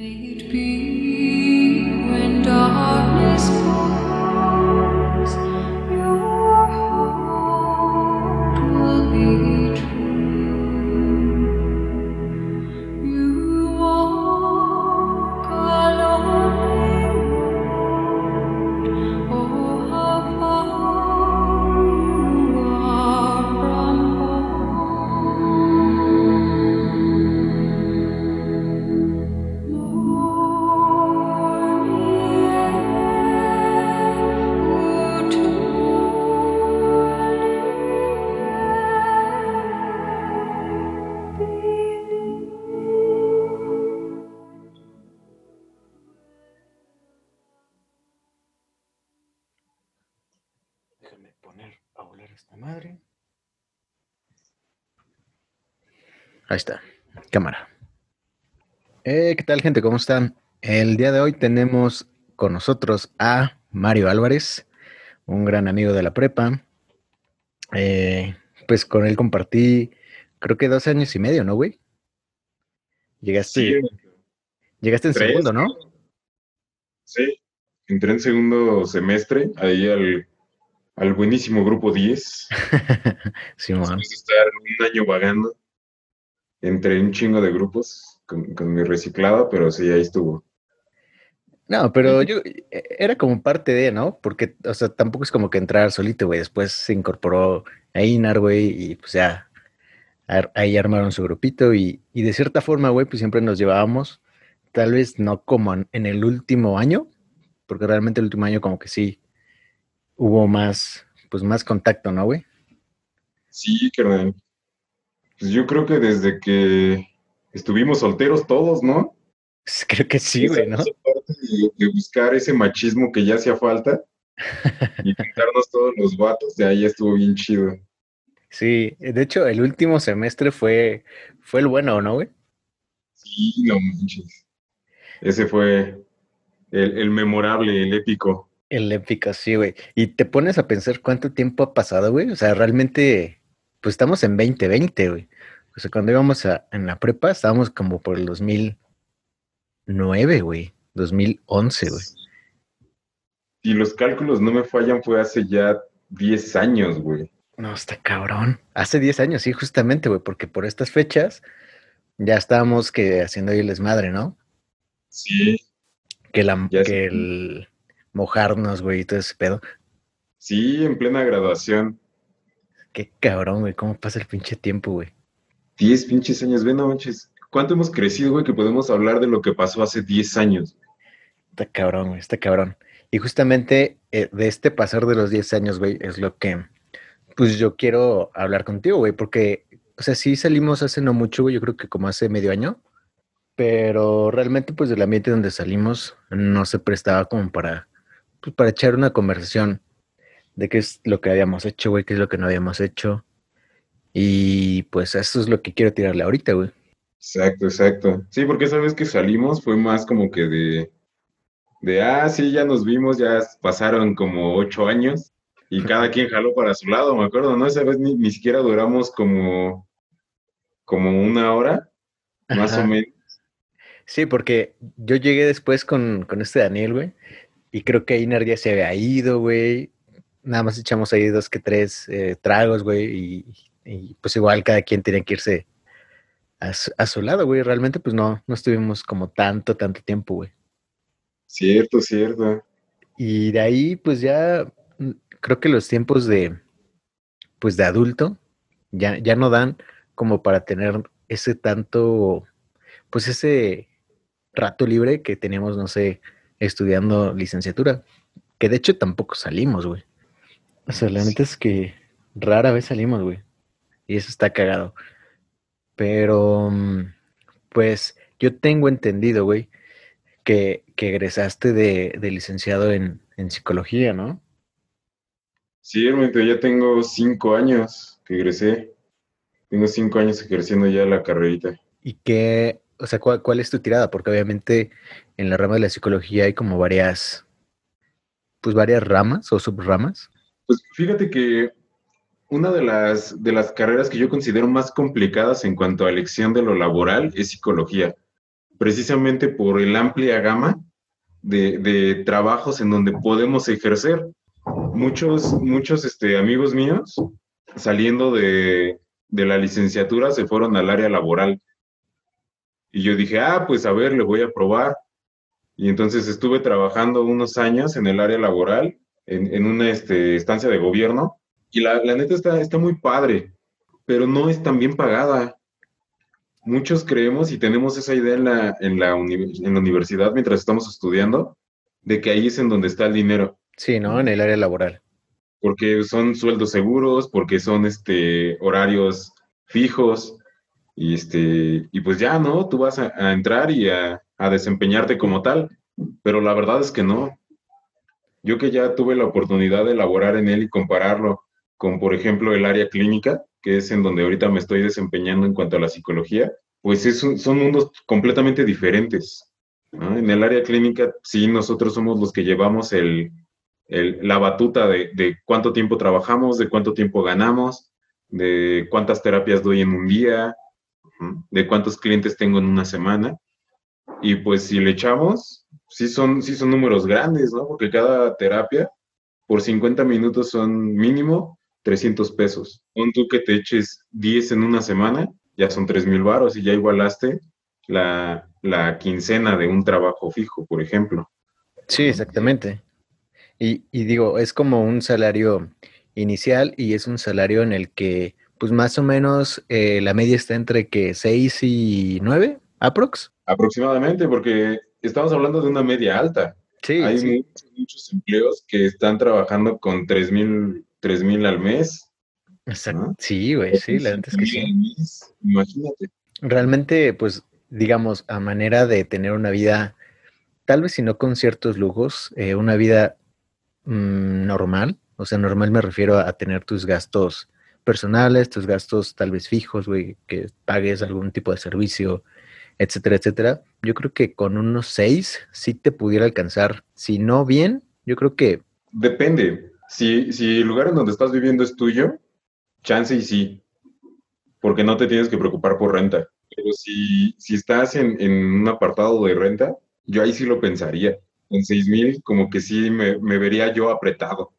Ahí tal gente? ¿Cómo están? El día de hoy tenemos con nosotros a Mario Álvarez, un gran amigo de la prepa. Eh, pues con él compartí, creo que dos años y medio, ¿no, güey? Llegaste, llegaste en segundo, ¿no? Sí, entré en segundo semestre, ahí al, al buenísimo grupo 10. sí, man. estar un año vagando entre un chingo de grupos con, mi reciclada, pero sí, ahí estuvo. No, pero yo e, era como parte de, ¿no? Porque, o sea, tampoco es como que entrar solito, güey. Después se incorporó a Inar, güey, y pues ya ahí armaron su grupito y, y de cierta forma, güey, pues siempre nos llevábamos, tal vez no como en el último año, porque realmente el último año como que sí hubo más, pues más contacto, ¿no, güey? Sí, carnal. Pues yo creo que desde que estuvimos solteros todos, ¿no? Creo que sí, güey, ¿no? de, buscar ese machismo que ya hacía falta y pintarnos todos los vatos, de ahí estuvo bien chido. Sí, de hecho, el último semestre fue, fue el bueno, ¿no, güey? Sí, no manches. Ese fue el, el memorable, el épico. El épico, sí, güey. Y te pones a pensar cuánto tiempo ha pasado, güey. O sea, realmente pues estamos en 2020, güey. O sea, cuando íbamos a, en la prepa, estábamos como por el 2009, güey. 2011, güey. Y los cálculos no me fallan, fue hace ya 10 años, güey. No, está cabrón. Hace 10 años, sí, justamente, güey, porque por estas fechas ya estábamos que haciendo ahí el desmadre, ¿no? Sí. Que, la, que el mojarnos, güey, y todo ese pedo. Sí, en plena graduación. Qué cabrón, güey, cómo pasa el pinche tiempo, güey. Diez pinches años, ven, no manches. ¿Cuánto hemos crecido, güey, que podemos hablar de lo que pasó hace diez años? Está cabrón, güey, está cabrón. Y justamente eh, de este pasar de los diez años, güey, es lo que, pues yo quiero hablar contigo, güey, porque, o sea, sí salimos hace no mucho, güey, yo creo que como hace medio año, pero realmente, pues del ambiente donde salimos no se prestaba como para, pues, para echar una conversación de qué es lo que habíamos hecho, güey, qué es lo que no habíamos hecho. Y pues eso es lo que quiero tirarle ahorita, güey. Exacto, exacto. Sí, porque esa vez que salimos fue más como que de, de, ah, sí, ya nos vimos, ya pasaron como ocho años y cada quien jaló para su lado, me acuerdo, ¿no? Esa vez ni, ni siquiera duramos como, como una hora, más o menos. Sí, porque yo llegué después con, con este Daniel, güey, y creo que Inar ya se había ido, güey, nada más echamos ahí dos que tres eh, tragos, güey, y, pues igual cada quien tiene que irse a su, lado, güey. Realmente, pues no, no estuvimos como tanto, tanto tiempo, güey. Cierto, cierto. Y de ahí, pues ya mm, creo que los tiempos de, pues de adulto, ya, ya no dan como para tener ese tanto, pues ese rato libre que teníamos, no sé, estudiando licenciatura. Que de hecho tampoco salimos, güey. O sea, la neta es que rara vez salimos, güey. Y eso está cagado. Pero, mm, pues, yo tengo entendido, güey, que, que egresaste de, licenciado en, psicología, ¿no? Sí, hermano, ya tengo cinco años que egresé. Tengo cinco años ejerciendo ya la carrerita. ¿Y qué, o sea, cuál, cuál es tu tirada? Porque obviamente en la rama de la psicología hay como varias, pues varias ramas o subramas. Pues fíjate que una de las, de las carreras que yo considero más complicadas en cuanto a elección de lo laboral es psicología, precisamente por el amplia gama de, trabajos en donde podemos ejercer. Muchos, muchos este, amigos míos, saliendo de, de la licenciatura, se fueron al área laboral. Y yo dije, ah, pues a ver, le voy a probar. Y entonces estuve trabajando unos años en el área laboral, en, una este, estancia de gobierno, y la, neta está, está muy padre, pero no es tan bien pagada. Muchos creemos y tenemos esa idea en la, en la, en la universidad mientras estamos estudiando, de que ahí es en donde está el dinero. Sí, ¿no? En el área laboral. Porque son sueldos seguros, porque son este, horarios fijos, y, este, y pues ya, ¿no? Tú vas a entrar y a, a desempeñarte como tal, pero la verdad es que no. Yo que ya tuve la oportunidad de elaborar en él y compararlo con, por ejemplo, el área clínica, que es en donde ahorita me estoy desempeñando en cuanto a la psicología, pues son mundos completamente diferentes. En el área clínica, sí, nosotros somos los que llevamos el, la batuta de, de, cuánto tiempo trabajamos, de cuánto tiempo ganamos, de cuántas terapias doy en un día, de cuántos clientes tengo en una semana. Y pues si le echamos, sí son, sí son números grandes, ¿no? Porque cada terapia por 50 minutos son mínimo 300 pesos. Pon tú que te eches 10 en una semana, ya son 3 mil baros y ya igualaste la, la, quincena de un trabajo fijo, por ejemplo. Sí, exactamente. Y, y, digo, es como un salario inicial y es un salario en el que, pues más o menos, eh, la media está entre que 6 y 9, aprox. Aproximadamente, porque estamos hablando de una media alta. Sí, Hay Muchos, empleos que están trabajando con 3 mil al mes. Exacto. Sí, güey, sí, la verdad es que sí. imagínate. Realmente, pues, digamos, a manera de tener una vida, tal vez si no con ciertos lujos, eh, una vida mm, normal. O sea, normal me refiero a tener tus gastos personales, tus gastos tal vez fijos, güey, que pagues algún tipo de servicio, etcétera, etcétera, yo creo que con unos seis sí te pudiera alcanzar. Si no bien, yo creo que... Depende. Si, si el lugar en donde estás viviendo es tuyo, chance y sí, porque no te tienes que preocupar por renta. Pero si, si estás en, en un apartado de renta, yo ahí sí lo pensaría. En seis mil, como que sí me, me vería yo apretado.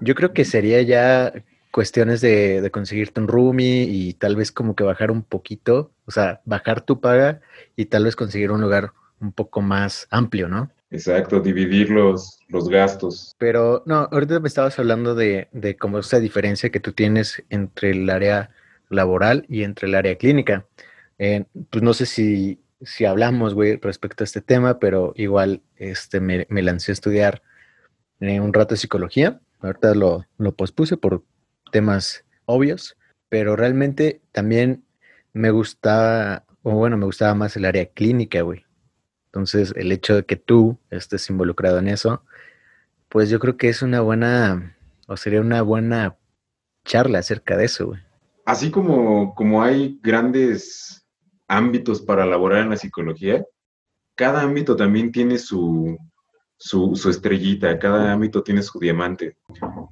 Yo creo que sería ya cuestiones de, conseguirte un roomie y tal vez como que bajar un poquito, o sea, bajar tu paga y tal vez conseguir un lugar un poco más amplio, ¿no? Exacto, dividir los, los gastos. Pero no, ahorita me estabas hablando de, de cómo esa diferencia que tú tienes entre el área laboral y entre el área clínica. Eh, pues no sé si, si hablamos, güey, respecto a este tema, pero igual este, me, me lancé a estudiar eh, un rato de psicología. Ahorita lo, lo pospuse por temas obvios, pero realmente también me gustaba, o bueno, me gustaba más el área clínica, güey. Entonces, el hecho de que tú estés involucrado en eso, pues yo creo que es una buena, o sería una buena charla acerca de eso, güey. Así como, como hay grandes ámbitos para elaborar en la psicología, cada ámbito también tiene su, su, estrellita, cada ámbito tiene su diamante.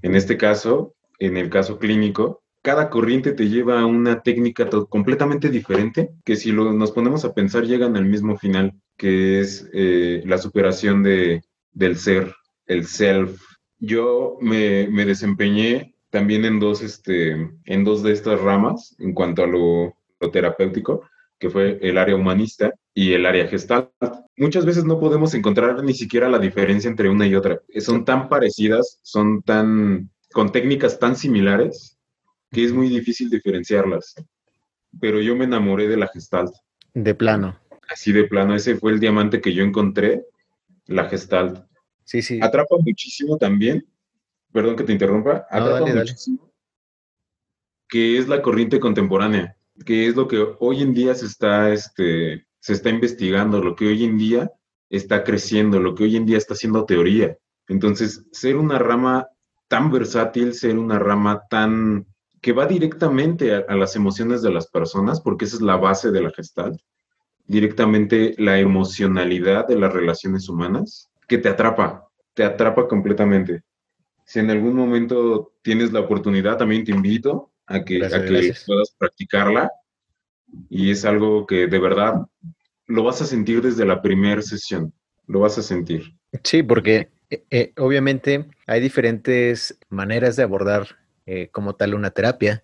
En este caso, en el caso clínico, cada corriente te lleva a una técnica completamente diferente, que si nos ponemos a pensar llegan al mismo final, que es eh, la superación de, del ser, el self. Yo me, me, desempeñé también en dos, este, en dos de estas ramas en cuanto a lo, terapéutico, que fue el área humanista y el área gestal. Muchas veces no podemos encontrar ni siquiera la diferencia entre una y otra. Son tan parecidas, son tan con técnicas tan similares que es muy difícil diferenciarlas. Pero yo me enamoré de la Gestalt. De plano. Así de plano, ese fue el diamante que yo encontré, la Gestalt. Sí, sí. Atrapa muchísimo también, perdón que te interrumpa, atrapa muchísimo, que es la corriente contemporánea, que es lo que hoy en día se está, este, se está investigando, lo que hoy en día está creciendo, lo que hoy en día está haciendo teoría. Entonces, ser una rama tan versátil, ser una rama tan que va directamente a, las emociones de las personas, porque esa es la base de la gestal, directamente la emocionalidad de las relaciones humanas, que te atrapa, te atrapa completamente. Si en algún momento tienes la oportunidad, también te invito a que, a que puedas practicarla. Y es algo que de verdad lo vas a sentir desde la primera sesión, lo vas a sentir. Sí, porque eh, eh, obviamente hay diferentes maneras de abordar eh, como tal una terapia.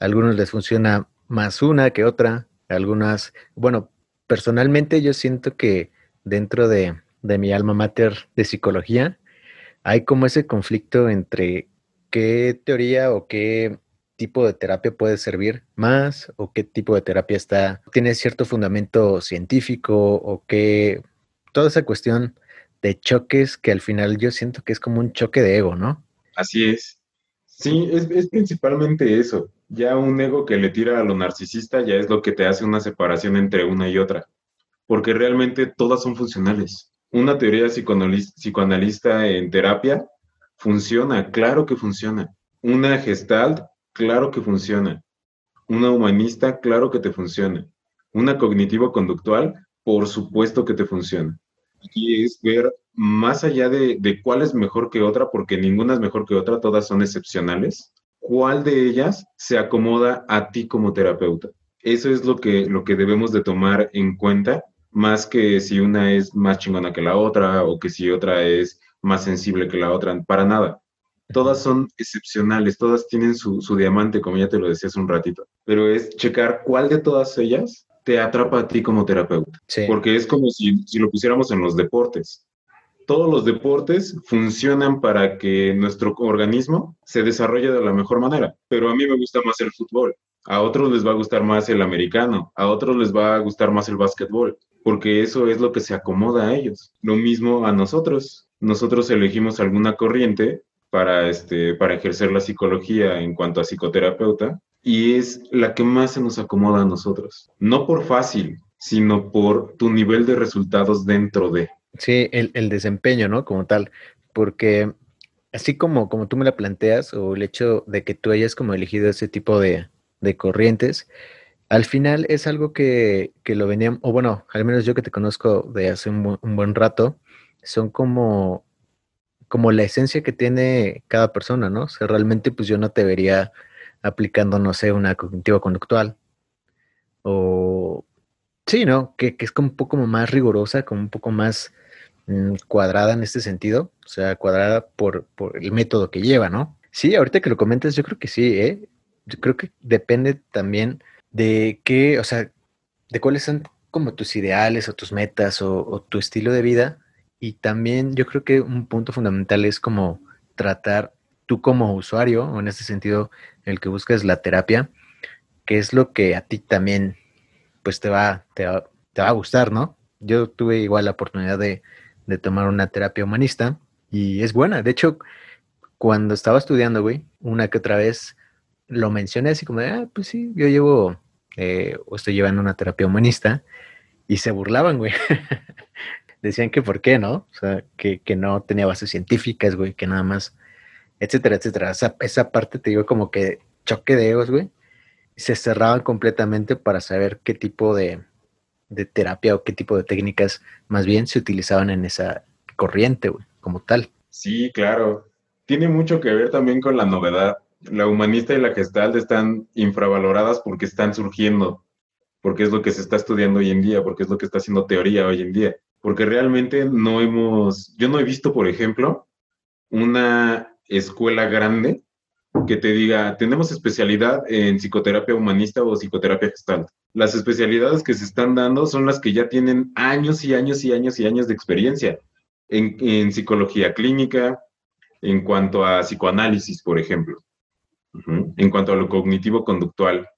A algunos les funciona más una que otra, algunas, bueno, personalmente yo siento que dentro de, de mi alma mater de psicología hay como ese conflicto entre qué teoría o qué tipo de terapia puede servir más o qué tipo de terapia está tiene cierto fundamento científico o qué toda esa cuestión de choques que al final yo siento que es como un choque de ego, ¿no? Así es. Sí, es, es principalmente eso. Ya un ego que le tira a lo narcisista ya es lo que te hace una separación entre una y otra, porque realmente todas son funcionales. Una teoría psicoanalista en terapia funciona, claro que funciona. Una gestalt Claro que funciona. Una humanista, claro que te funciona. Una cognitivo-conductual, por supuesto que te funciona. Aquí es ver más allá de, de, cuál es mejor que otra, porque ninguna es mejor que otra, todas son excepcionales. ¿Cuál de ellas se acomoda a ti como terapeuta? Eso es lo que, lo que debemos de tomar en cuenta, más que si una es más chingona que la otra o que si otra es más sensible que la otra, para nada todas son excepcionales, todas tienen su, diamante, como ya te lo decía hace un ratito, pero es checar cuál de todas ellas te atrapa a ti como terapeuta. Porque es como si, si lo pusiéramos en los deportes. Todos los deportes funcionan para que nuestro organismo se desarrolle de la mejor manera, pero a mí me gusta más el fútbol, a otros les va a gustar más el americano, a otros les va a gustar más el básquetbol, porque eso es lo que se acomoda a ellos. Lo mismo a nosotros. Nosotros elegimos alguna corriente para, este, para ejercer la psicología en cuanto a psicoterapeuta y es la que más se nos acomoda a nosotros. No por fácil, sino por tu nivel de resultados dentro de. Sí, el, el desempeño, ¿no? Como tal, porque así como, como tú me la planteas, o el hecho de que tú hayas como elegido ese tipo de, de corrientes, al final es algo que, que, lo venían, o bueno, al menos yo que te conozco de hace un, buen rato, son como como la esencia que tiene cada persona, ¿no? O sea, realmente pues yo no te vería aplicando, no sé, una cognitiva conductual. O sí, ¿no? Que, es como un poco más rigurosa, como un poco más cuadrada en este sentido. O sea, cuadrada por, por el método que lleva, ¿no? Sí, ahorita que lo comentas, yo creo que sí, ¿eh? Yo creo que depende también de qué, o sea, de cuáles son como tus ideales o tus metas o, o tu estilo de vida y también yo creo que un punto fundamental es como tratar tú como usuario, o en este sentido, el que buscas la terapia, que es lo que a ti también pues te va, te va, a gustar, ¿no? Yo tuve igual la oportunidad de, de tomar una terapia humanista y es buena. De hecho, cuando estaba estudiando, güey, una que otra vez lo mencioné así como ah, pues sí, yo llevo eh, o estoy llevando una terapia humanista y se burlaban, güey. decían que por qué, ¿no? O sea, que, no tenía bases científicas, güey, que nada más, etcétera, etcétera. Esa, esa parte te digo como que choque de egos, güey. Se cerraban completamente para saber qué tipo de, de terapia o qué tipo de técnicas más bien se utilizaban en esa corriente, como tal. Sí, claro. Tiene mucho que ver también con la novedad. La humanista y la gestal están infravaloradas porque están surgiendo, porque es lo que se está estudiando hoy en día, porque es lo que está haciendo teoría hoy en día porque realmente no hemos, yo no he visto, por ejemplo, una escuela grande que te diga, tenemos especialidad en psicoterapia humanista o psicoterapia gestal. Las especialidades que se están dando son las que ya tienen años y años y años y años de experiencia en, psicología clínica, en cuanto a psicoanálisis, por ejemplo, en cuanto a lo cognitivo-conductual,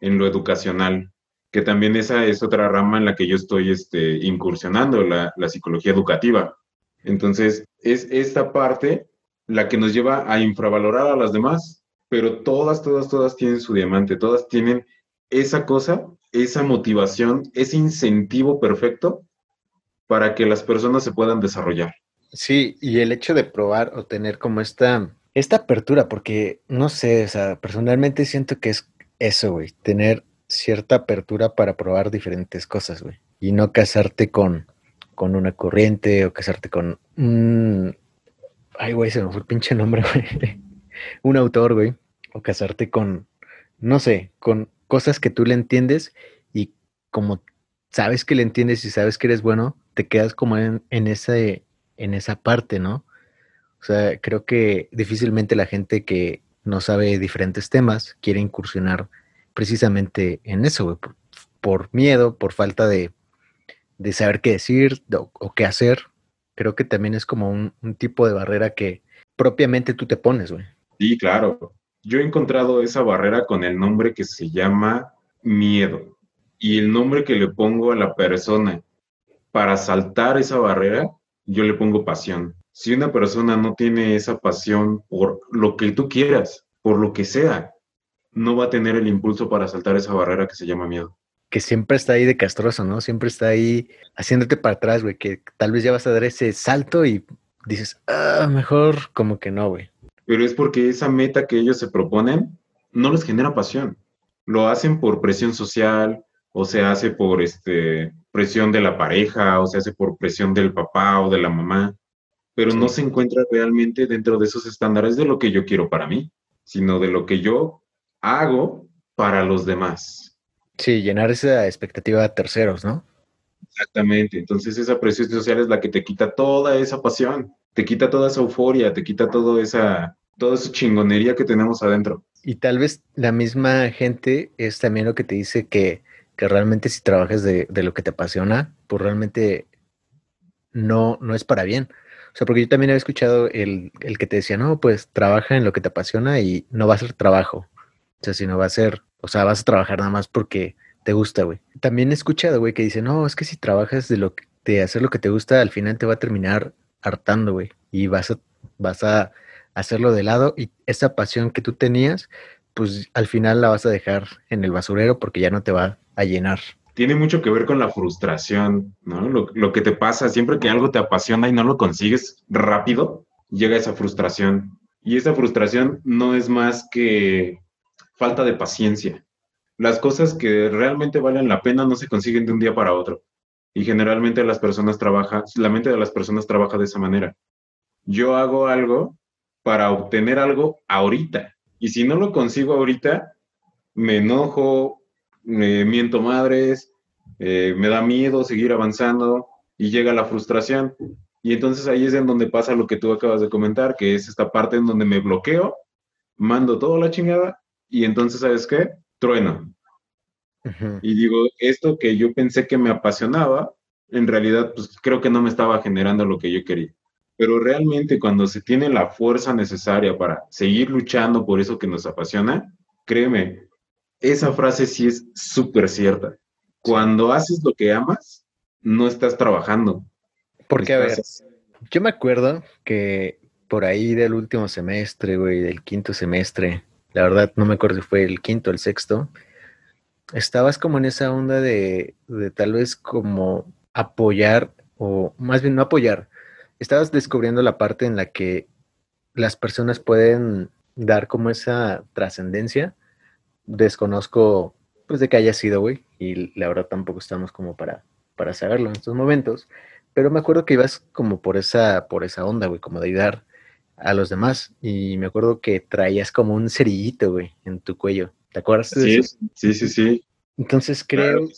en lo educacional que también esa es otra rama en la que yo estoy este, incursionando, la, psicología educativa. Entonces, es esta parte la que nos lleva a infravalorar a las demás, pero todas, todas, todas tienen su diamante, todas tienen esa cosa, esa motivación, ese incentivo perfecto para que las personas se puedan desarrollar. Sí, y el hecho de probar o tener como esta, esta apertura, porque no sé, o sea, personalmente siento que es eso, güey, tener cierta apertura para probar diferentes cosas, güey. Y no casarte con, con una corriente o casarte con un... Ay, güey, se me fue el pinche nombre, güey. un autor, güey. O casarte con, no sé, con cosas que tú le entiendes y como sabes que le entiendes y sabes que eres bueno, te quedas como en, en, ese, en esa parte, ¿no? O sea, creo que difícilmente la gente que no sabe diferentes temas quiere incursionar precisamente en eso, güey, por, miedo, por falta de, de saber qué decir o, qué hacer. Creo que también es como un tipo de barrera que propiamente tú te pones, güey. Sí, claro. Yo he encontrado esa barrera con el nombre que se llama miedo y el nombre que le pongo a la persona para saltar esa barrera, yo le pongo pasión. Si una persona no tiene esa pasión por lo que tú quieras, por lo que sea, no va a tener el impulso para saltar esa barrera que se llama miedo. Que siempre está ahí de castroso, ¿no? Siempre está ahí haciéndote para atrás, güey, que tal vez ya vas a dar ese salto y dices, ah, mejor como que no, güey. Pero es porque esa meta que ellos se proponen no les genera pasión. Lo hacen por presión social, o se hace por este, presión de la pareja, o se hace por presión del papá o de la mamá, pero no se encuentra realmente dentro de esos estándares de lo que yo quiero para mí, sino de lo que yo hago para los demás. Sí, llenar esa expectativa a terceros, ¿no? Exactamente, entonces esa presión social es la que te quita toda esa pasión, te quita toda esa euforia, te quita toda esa, toda esa chingonería que tenemos adentro. Y tal vez la misma gente es también lo que te dice que que realmente si trabajas de, lo que te apasiona, pues realmente no, no es para bien. O sea, porque yo también he escuchado el, que te decía, no, pues trabaja en lo que te apasiona y no va a ser trabajo. O sea, sino va a ser, o sea, vas a trabajar nada más porque te gusta, güey. También he escuchado, güey, que dice, no, es que si trabajas de lo que, de hacer lo que te gusta, al final te va a terminar hartando, güey. Y vas a, vas a hacerlo de lado y esa pasión que tú tenías, pues al final la vas a dejar en el basurero porque ya no te va a llenar. Tiene mucho que ver con la frustración, ¿no? Lo, que te pasa, siempre que algo te apasiona y no lo consigues rápido, llega esa frustración. Y esa frustración no es más que falta de paciencia. Las cosas que realmente valen la pena no se consiguen de un día para otro. Y generalmente las personas trabajan, la mente de las personas trabaja de esa manera. Yo hago algo para obtener algo ahorita. Y si no lo consigo ahorita, me enojo, me miento madres, eh, me da miedo seguir avanzando y llega la frustración. Y entonces ahí es en donde pasa lo que tú acabas de comentar, que es esta parte en donde me bloqueo, mando toda la chingada y entonces, ¿sabes qué? Trueno. Y digo, esto que yo pensé que me apasionaba, en realidad, pues creo que no me estaba generando lo que yo quería. Pero realmente cuando se tiene la fuerza necesaria para seguir luchando por eso que nos apasiona, créeme, esa frase sí es súper cierta. Cuando haces lo que amas, no estás trabajando. Porque, a ver, yo me acuerdo que por ahí del último semestre, güey, del quinto semestre, la verdad no me acuerdo si fue el quinto o el sexto, estabas como en esa onda de, de tal vez como apoyar, o más bien no apoyar, estabas descubriendo la parte en la que las personas pueden dar como esa trascendencia desconozco pues de que haya sido, güey, y la verdad tampoco estamos como para, para saberlo en estos momentos, pero me acuerdo que ibas como por esa, por esa onda, güey, como de ayudar a los demás, y me acuerdo que traías como un cerillito, güey, en tu cuello, ¿te acuerdas? De sí, sí, sí, sí. Entonces creo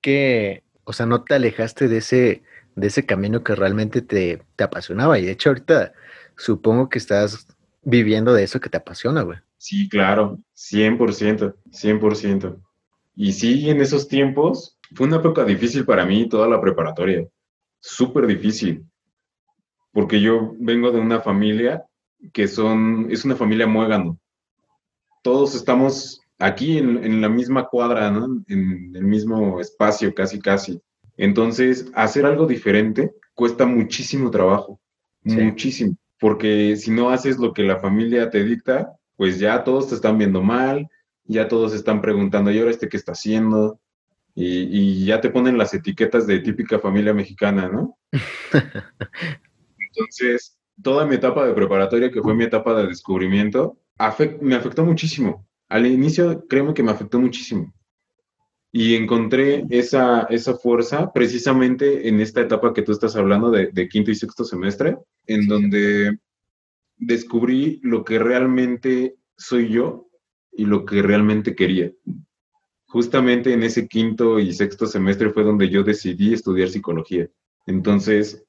que, o sea, no te alejaste de ese, de ese camino que realmente te, te apasionaba, y de hecho ahorita supongo que estás viviendo de eso que te apasiona, güey. Sí, claro, 100%, 100%. Y sí, en esos tiempos fue una época difícil para mí, toda la preparatoria, súper difícil, porque yo vengo de una familia que son, es una familia muégano. Todos estamos aquí en, la misma cuadra, ¿no? En el mismo espacio, casi, casi. Entonces, hacer algo diferente cuesta muchísimo trabajo, muchísimo, porque si no haces lo que la familia te dicta, pues ya todos te están viendo mal, ya todos están preguntando, ¿y ahora este qué está haciendo? Y, ya te ponen las etiquetas de típica familia mexicana, ¿no? Entonces, toda mi etapa de preparatoria, que fue mi etapa de descubrimiento, me afectó muchísimo. Al inicio, créeme que me afectó muchísimo. Y encontré esa, esa fuerza precisamente en esta etapa que tú estás hablando de, de quinto y sexto semestre, en donde descubrí lo que realmente soy yo y lo que realmente quería. justamente en ese quinto y sexto semestre fue donde yo decidí estudiar psicología. Entonces,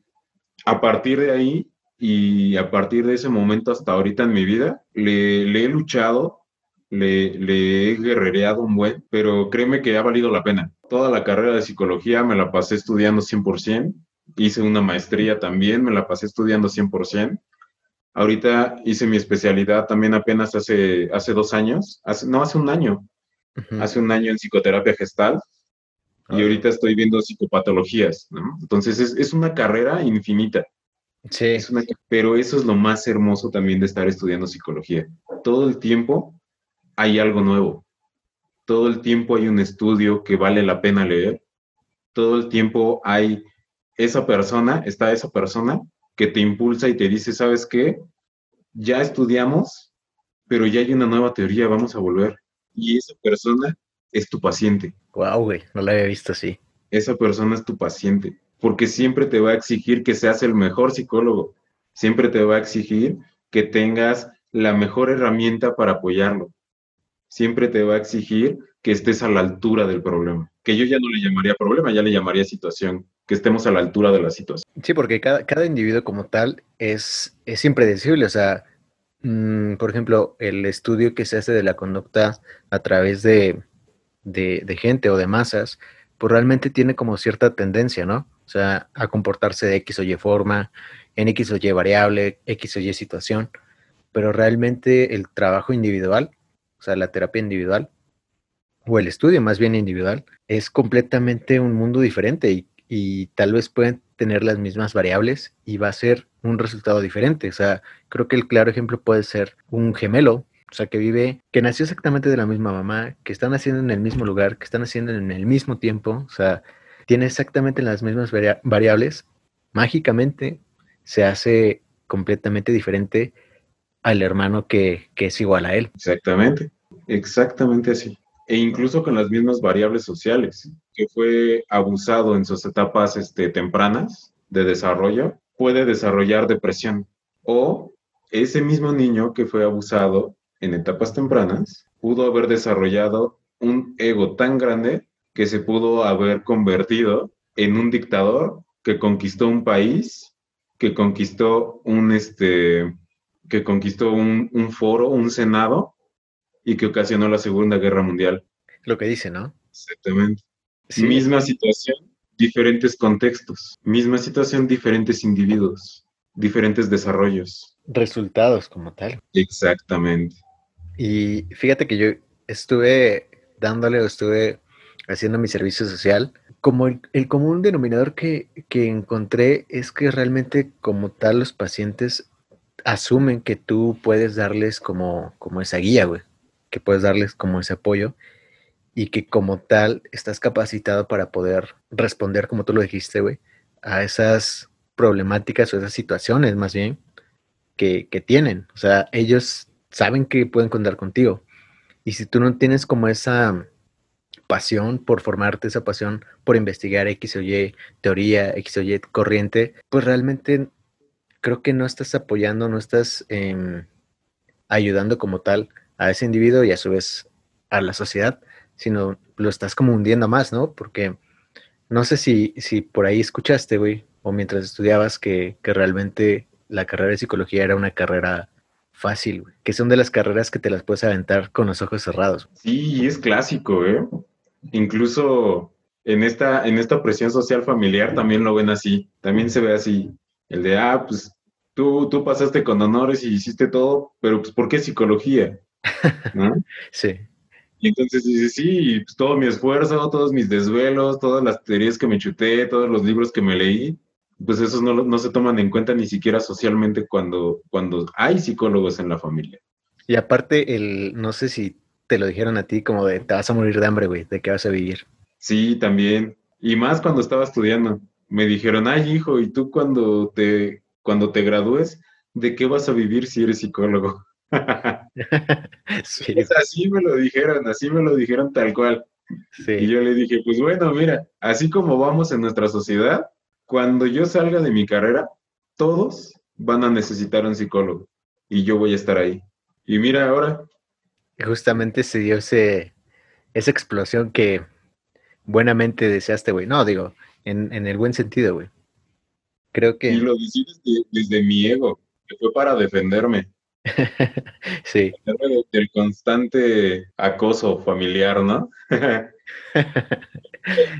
a partir de ahí y a partir de ese momento hasta ahorita en mi vida, le, he luchado, le, le, he guerrereado un buen, pero créeme que ha valido la pena. Toda la carrera de psicología me la pasé estudiando 100%, hice una maestría también, me la pasé estudiando 100%. Ahorita hice mi especialidad también apenas hace, hace dos años, hace, no, hace un año, hace un año en psicoterapia gestal y ah. ahorita estoy viendo psicopatologías, ¿no? Entonces es, es, una carrera infinita. Sí. Es una, pero eso es lo más hermoso también de estar estudiando psicología. Todo el tiempo hay algo nuevo. Todo el tiempo hay un estudio que vale la pena leer. Todo el tiempo hay esa persona, está esa persona que te impulsa y te dice, ¿sabes qué? Ya estudiamos, pero ya hay una nueva teoría, vamos a volver y esa persona es tu paciente. Wow, güey, no la había visto así. Esa persona es tu paciente, porque siempre te va a exigir que seas el mejor psicólogo, siempre te va a exigir que tengas la mejor herramienta para apoyarlo, siempre te va a exigir que estés a la altura del problema, que yo ya no le llamaría problema, ya le llamaría situación, que estemos a la altura de la situación. Sí, porque cada, cada individuo como tal es, es impredecible, o sea, Mm, por ejemplo, el estudio que se hace de la conducta a través de, gente o de masas, pues realmente tiene como cierta tendencia, ¿no? O sea, a comportarse de X o Y forma, en X o Y variable, X o Y situación, pero realmente el trabajo individual, o sea, la terapia individual, o el estudio más bien individual, es completamente un mundo diferente y, y tal vez pueden tener las mismas variables y va a ser un resultado diferente. O sea, creo que el claro ejemplo puede ser un gemelo, o sea, que vive, que nació exactamente de la misma mamá, que están haciendo en el mismo lugar, que están haciendo en el mismo tiempo, o sea, tiene exactamente las mismas variables, mágicamente se hace completamente diferente al hermano que, que es igual a él. Exactamente, exactamente así e incluso con las mismas variables sociales, que fue abusado en sus etapas este, tempranas de desarrollo, puede desarrollar depresión. O ese mismo niño que fue abusado en etapas tempranas pudo haber desarrollado un ego tan grande que se pudo haber convertido en un dictador que conquistó un país, que conquistó un, este, que conquistó un, un foro, un senado, y que ocasionó la Segunda Guerra Mundial. Lo que dice, ¿no? Exactamente. Misma situación, diferentes contextos. Misma situación, diferentes individuos, diferentes desarrollos. Resultados como tal. Exactamente. Y fíjate que yo estuve dándole o estuve haciendo mi servicio social. Como el, común denominador que, que encontré es que realmente como tal los pacientes asumen que tú puedes darles como, como esa guía, güey que puedes darles como ese apoyo y que como tal estás capacitado para poder responder, como tú lo dijiste, güey, a esas problemáticas o esas situaciones más bien que, que tienen. O sea, ellos saben que pueden contar contigo. Y si tú no tienes como esa pasión por formarte, esa pasión por investigar X o Y teoría, X o Y corriente, pues realmente creo que no estás apoyando, no estás em, ayudando como tal a ese individuo y a su vez a la sociedad, sino lo estás como hundiendo más, ¿no? Porque no sé si, si por ahí escuchaste, güey, o mientras estudiabas que, que realmente la carrera de psicología era una carrera fácil, güey, que son de las carreras que te las puedes aventar con los ojos cerrados. Sí, es clásico, ¿eh? Incluso en esta, en esta presión social familiar también lo ven así, también se ve así, el de, ah, pues tú, tú pasaste con honores y hiciste todo, pero pues ¿por qué psicología? ¿no? Sí. Y entonces dice, sí, pues, todo mi esfuerzo, todos mis desvelos, todas las teorías que me chuté, todos los libros que me leí, pues esos no, no se toman en cuenta ni siquiera socialmente cuando, cuando hay psicólogos en la familia. Y aparte, el, no sé si te lo dijeron a ti como de, te vas a morir de hambre, güey, de qué vas a vivir. Sí, también. Y más cuando estaba estudiando. Me dijeron, ay, hijo, ¿y tú cuando te, cuando te gradúes, de qué vas a vivir si eres psicólogo? así me lo dijeron, así me lo dijeron tal cual. Y yo le dije, pues bueno, mira, así como vamos en nuestra sociedad, cuando yo salga de mi carrera, todos van a necesitar un psicólogo y yo voy a estar ahí. Y mira ahora. Justamente se dio ese, esa explosión que buenamente deseaste, güey. No, digo, en, el buen sentido, güey. Creo que... Y lo decí desde, mi ego, que fue para defenderme. sí. Del, constante acoso familiar, ¿no?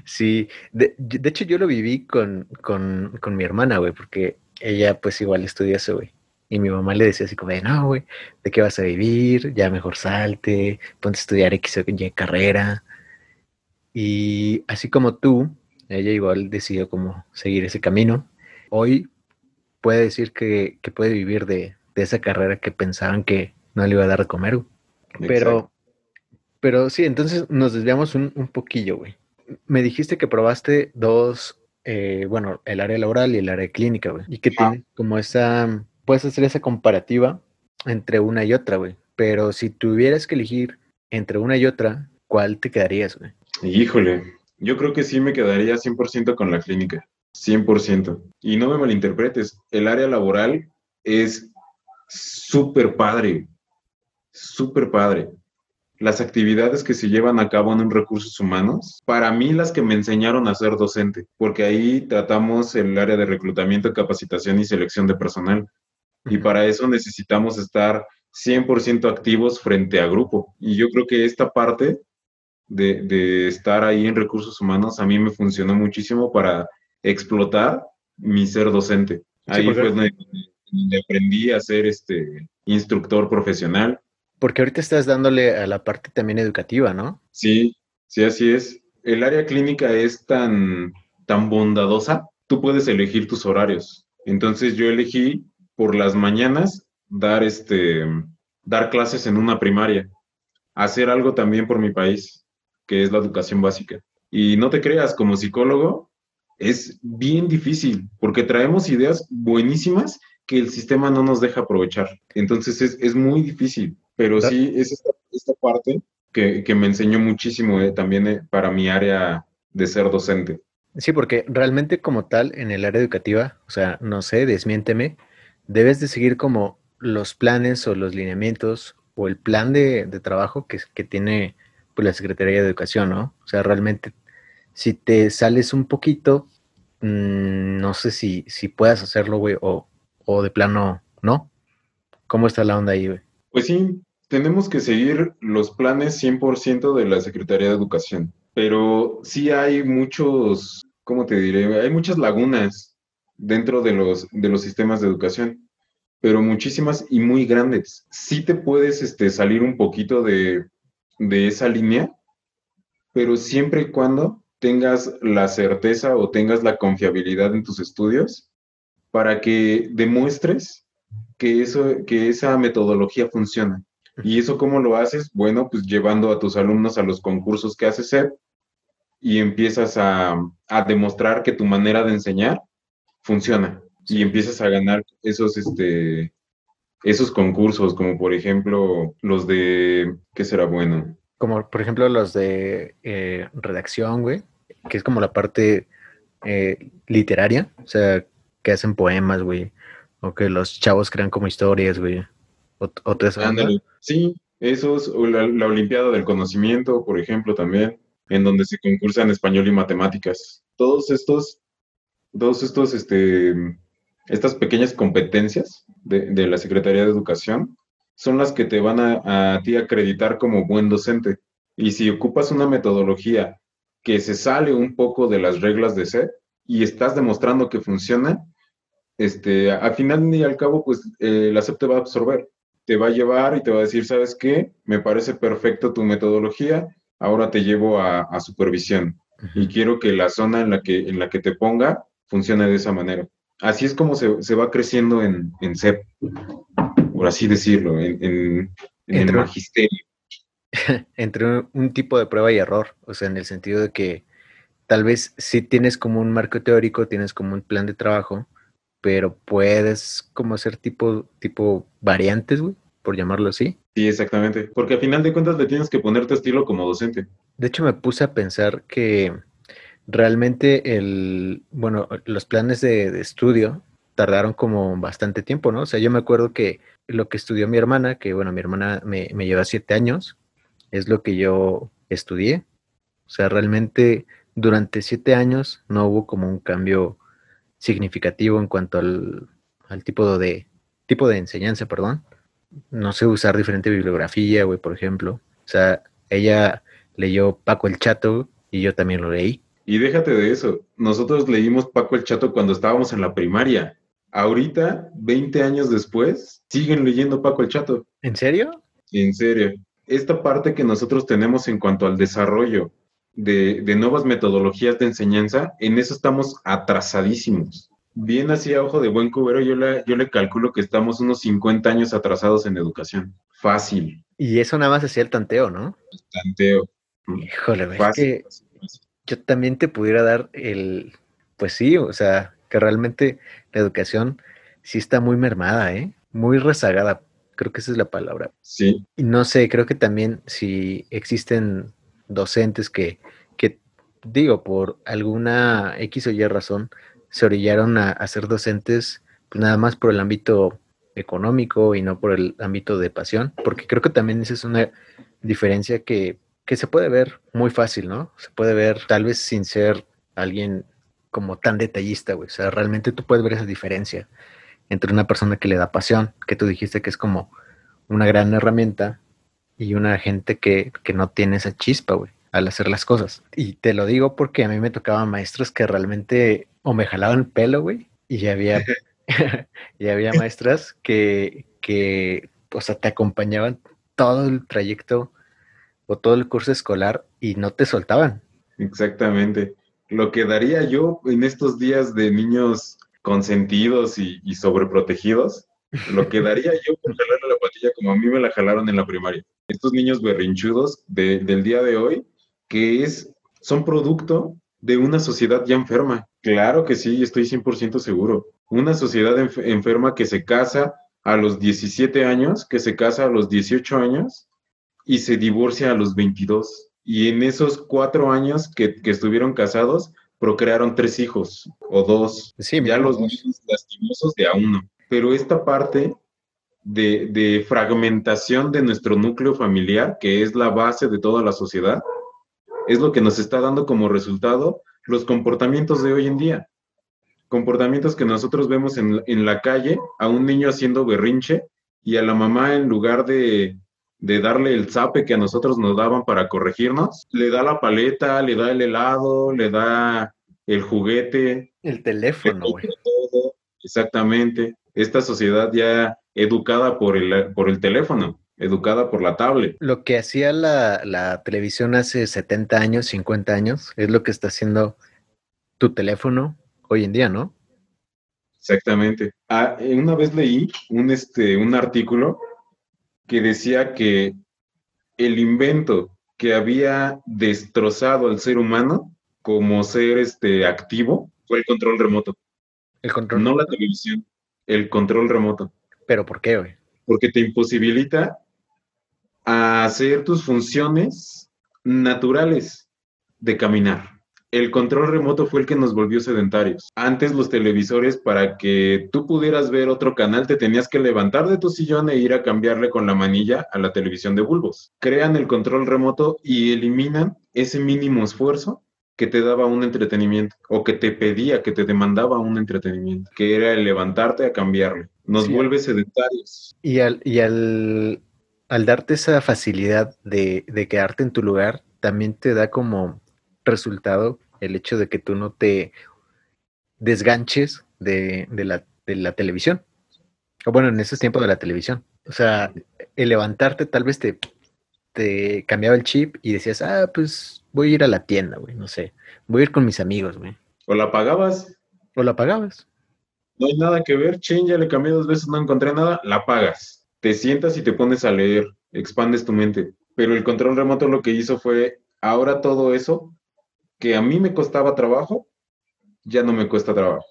sí, de, hecho yo lo viví con, con, con mi hermana, güey, porque ella pues igual estudia eso, güey. Y mi mamá le decía así como, no, güey, ¿de qué vas a vivir? Ya mejor salte, ponte a estudiar X o Y carrera. Y así como tú, ella igual decidió como seguir ese camino. Hoy puede decir que, puede vivir de, esa carrera que pensaban que no le iba a dar de comer. Pero, pero sí, entonces nos desviamos un, un poquillo, güey. Me dijiste que probaste dos, eh, bueno, el área laboral y el área clínica, güey. Y que tiene como esa, puedes hacer esa comparativa entre una y otra, güey. Pero si tuvieras que elegir entre una y otra, ¿cuál te quedarías, güey? Híjole, yo creo que sí me quedaría 100% con la clínica, 100%. Y no me malinterpretes, el área laboral es súper padre, súper padre. Las actividades que se llevan a cabo en un recursos humanos, para mí las que me enseñaron a ser docente, porque ahí tratamos el área de reclutamiento, capacitación y selección de personal. Y para eso necesitamos estar 100% activos frente a grupo. Y yo creo que esta parte de, estar ahí en recursos humanos a mí me funcionó muchísimo para explotar mi ser docente. Ahí fue donde, aprendí a ser este instructor profesional. Porque ahorita estás dándole a la parte también educativa, ¿no? Sí, sí, así es. El área clínica es tan, tan bondadosa, tú puedes elegir tus horarios. Entonces yo elegí por las mañanas dar, este, dar clases en una primaria, hacer algo también por mi país que es la educación básica. Y no te creas, como psicólogo, es bien difícil, porque traemos ideas buenísimas que el sistema no nos deja aprovechar. Entonces es, muy difícil, pero sí es esta, parte que, me enseñó muchísimo eh, también eh, para mi área de ser docente. Sí, porque realmente como tal en el área educativa, o sea, no sé, desmiénteme, debes de seguir como los planes o los lineamientos o el plan de, trabajo que, que tiene la Secretaría de Educación, ¿no? O sea, realmente, si te sales un poquito, mm, no sé si, si puedas hacerlo, güey, o, o de plano, ¿no? ¿Cómo está la onda ahí, güey? Pues sí, tenemos que seguir los planes 100% de la Secretaría de Educación, pero sí hay muchos, ¿cómo te diré? Hay muchas lagunas dentro de los, de los sistemas de educación, pero muchísimas y muy grandes. Sí te puedes este, salir un poquito de, de esa línea, pero siempre y cuando tengas la certeza o tengas la confiabilidad en tus estudios para que demuestres que, eso, que esa metodología funciona. ¿Y eso cómo lo haces? Bueno, pues llevando a tus alumnos a los concursos que hace SEP y empiezas a, a demostrar que tu manera de enseñar funciona y empiezas a ganar esos, este, esos concursos, como por ejemplo los de, ¿qué será bueno? Como por ejemplo los de eh, redacción, güey, que es como la parte eh, literaria, o sea, que hacen poemas, güey, o que los chavos crean como historias, güey, o, o Sí, esos, o la, la Olimpiada del Conocimiento, por ejemplo, también, en donde se concursan español y matemáticas. Todos estos, todos estos, este, estas pequeñas competencias de, la Secretaría de Educación son las que te van a, a ti acreditar como buen docente. Y si ocupas una metodología que se sale un poco de las reglas de SEP y estás demostrando que funciona, este, al final y al cabo, pues eh, la SEP te va a absorber, te va a llevar y te va a decir, ¿sabes qué? Me parece perfecto tu metodología, ahora te llevo a, a supervisión y quiero que la zona en la que, en la que te ponga funcione de esa manera así es como se, va creciendo en, en, CEP, por así decirlo, en, el magisterio. Entre un, tipo de prueba y error, o sea, en el sentido de que tal vez sí tienes como un marco teórico, tienes como un plan de trabajo, pero puedes como hacer tipo, tipo variantes, güey, por llamarlo así. Sí, exactamente, porque al final de cuentas le tienes que poner tu estilo como docente. De hecho, me puse a pensar que realmente el, bueno, los planes de, estudio tardaron como bastante tiempo, ¿no? O sea, yo me acuerdo que lo que estudió mi hermana, que bueno, mi hermana me, me lleva siete años, es lo que yo estudié. O sea, realmente durante siete años no hubo como un cambio significativo en cuanto al, tipo de tipo de enseñanza, perdón. No sé usar diferente bibliografía, güey, por ejemplo. O sea, ella leyó Paco el Chato y yo también lo leí. Y déjate de eso, nosotros leímos Paco el Chato cuando estábamos en la primaria. Ahorita, 20 años después, siguen leyendo Paco el Chato. ¿En serio? En serio. Esta parte que nosotros tenemos en cuanto al desarrollo de, nuevas metodologías de enseñanza, en eso estamos atrasadísimos. Bien así a ojo de buen cubero, yo le, yo le calculo que estamos unos 50 años atrasados en educación. Fácil. Y eso nada más hacía el tanteo, ¿no? El tanteo. Híjole, fácil, yo también te pudiera dar el, pues sí, o sea, que realmente la educación sí está muy mermada, ¿eh? Muy rezagada, creo que esa es la palabra. Sí. Y no sé, creo que también si existen docentes que, que digo, por alguna X o Y razón, se orillaron a, a ser docentes pues nada más por el ámbito económico y no por el ámbito de pasión, porque creo que también esa es una diferencia que que se puede ver muy fácil, ¿no? Se puede ver tal vez sin ser alguien como tan detallista, güey. O sea, realmente tú puedes ver esa diferencia entre una persona que le da pasión, que tú dijiste que es como una gran herramienta, y una gente que, que no tiene esa chispa, güey, al hacer las cosas. Y te lo digo porque a mí me tocaban maestros que realmente o me jalaban el pelo, güey, y había, y había maestras que, que, o sea, te acompañaban todo el trayecto o todo el curso escolar y no te soltaban. Exactamente. Lo que daría yo en estos días de niños consentidos y, sobreprotegidos, lo que daría yo por jalarle la patilla como a mí me la jalaron en la primaria. Estos niños berrinchudos del día de hoy, que es, son producto de una sociedad ya enferma. Claro que sí, estoy 100% seguro. Una sociedad enferma que se casa a los 17 años, que se casa a los 18 años y se divorcia a los 22. Y en esos cuatro años que, estuvieron casados, procrearon tres hijos o dos. Sí, ya los niños lastimosos de a uno. Pero esta parte de, de, fragmentación de nuestro núcleo familiar, que es la base de toda la sociedad, es lo que nos está dando como resultado los comportamientos de hoy en día. Comportamientos que nosotros vemos en, en la calle, a un niño haciendo berrinche y a la mamá en lugar de de darle el zape que a nosotros nos daban para corregirnos, le da la paleta, le da el helado, le da el juguete. El teléfono, güey. Exactamente. Esta sociedad ya educada por el, por el teléfono, educada por la tablet. Lo que hacía la, la televisión hace 70 años, 50 años, es lo que está haciendo tu teléfono hoy en día, ¿no? Exactamente. Ah, una vez leí un, este, un artículo que decía que el invento que había destrozado al ser humano como ser este activo fue el control remoto. El control. No la televisión, el control remoto. ¿Pero por qué, güey? Porque te imposibilita hacer tus funciones naturales de caminar el control remoto fue el que nos volvió sedentarios. Antes los televisores, para que tú pudieras ver otro canal, te tenías que levantar de tu sillón e ir a cambiarle con la manilla a la televisión de bulbos. Crean el control remoto y eliminan ese mínimo esfuerzo que te daba un entretenimiento o que te pedía, que te demandaba un entretenimiento, que era el levantarte a cambiarle. Nos vuelve sedentarios. Y al, y al, al darte esa facilidad de, de quedarte en tu lugar, también te da como resultado el hecho de que tú no te desganches de, la, de la televisión. O bueno, en esos tiempos de la televisión. O sea, el levantarte tal vez te, te cambiaba el chip y decías, ah, pues voy a ir a la tienda, güey, no sé. Voy a ir con mis amigos, güey. O la pagabas. O la pagabas. No hay nada que ver, ching, ya le cambié dos veces, no encontré nada, la pagas. Te sientas y te pones a leer, expandes tu mente. Pero el control remoto lo que hizo fue, ahora todo eso que a mí me costaba trabajo, ya no me cuesta trabajo.